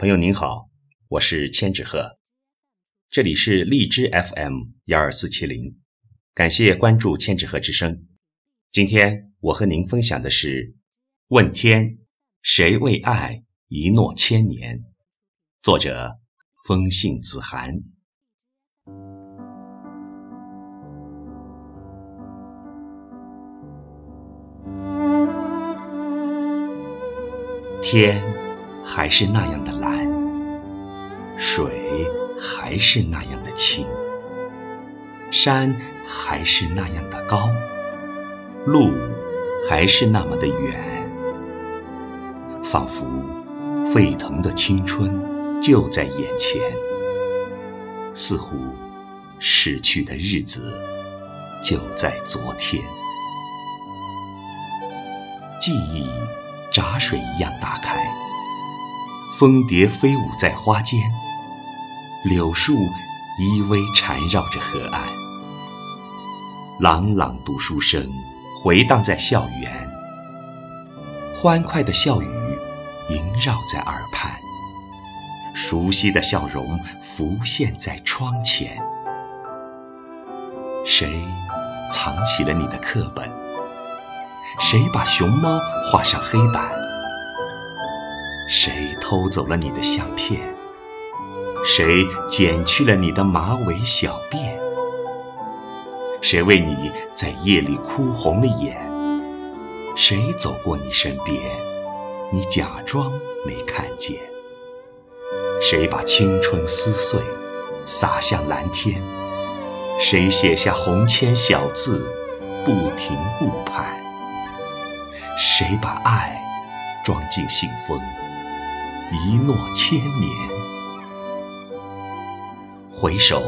朋友您好，我是千纸鹤，这里是荔枝 FM 幺二四七零，感谢关注千纸鹤之声。今天我和您分享的是《问天，谁为爱一诺千年》，作者风信子涵。天还是那样的，水还是那样的清，山还是那样的高，路还是那么的远，仿佛沸腾的青春就在眼前，似乎逝去的日子就在昨天，记忆。闸水一样打开，蜂蝶飞舞在花间，柳树依偎缠绕着河岸，朗朗读书声回荡在校园，欢快的笑语萦绕在耳畔，熟悉的笑容浮现在窗前。谁藏起了你的课本？谁把熊猫画上黑板？谁偷走了你的相片？谁剪去了你的马尾小辫？谁为你在夜里哭红了眼？谁走过你身边，你假装没看见？谁把青春撕碎，洒向蓝天？谁写下红签小字，不停误判？谁把爱装进信封，一诺千年？回首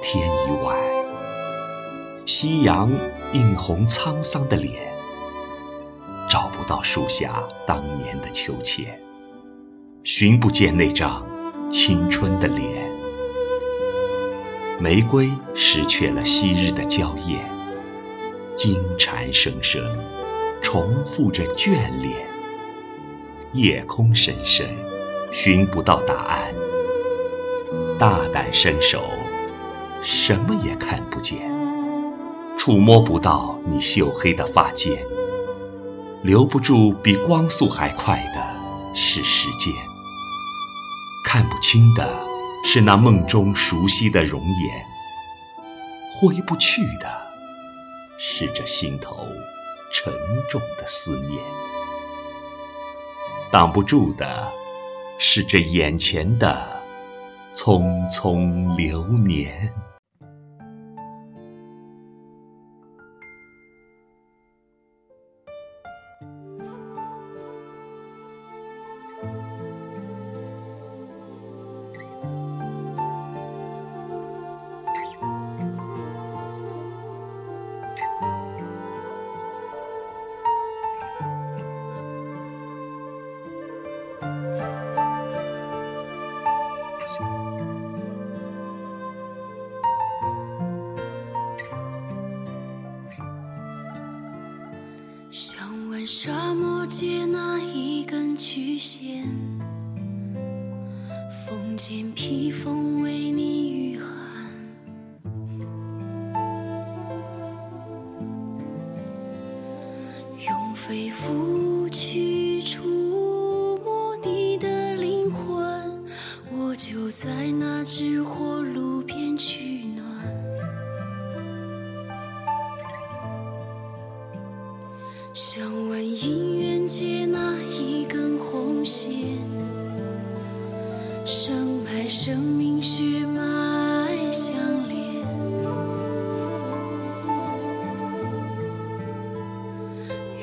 天已晚，夕阳映红沧桑的脸，找不到树下当年的秋千，寻不见那张青春的脸。玫瑰失去了昔日的娇艳，金蝉声声。重复着眷恋，夜空深深，寻不到答案。大胆伸手，什么也看不见，触摸不到你黝黑的发间。留不住比光速还快的是时间，看不清的是那梦中熟悉的容颜，挥不去的是这心头。沉重的思念，挡不住的是这眼前的匆匆流年。沙漠借那一根曲线，风间披风为你御寒，用肺腑去触摸你的灵魂，我就在那只火生脉生命血脉相连，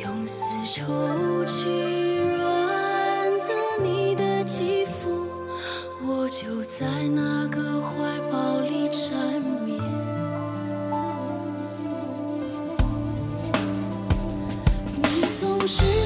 用丝绸去润泽你的肌肤，我就在那个怀抱里缠绵。你总是。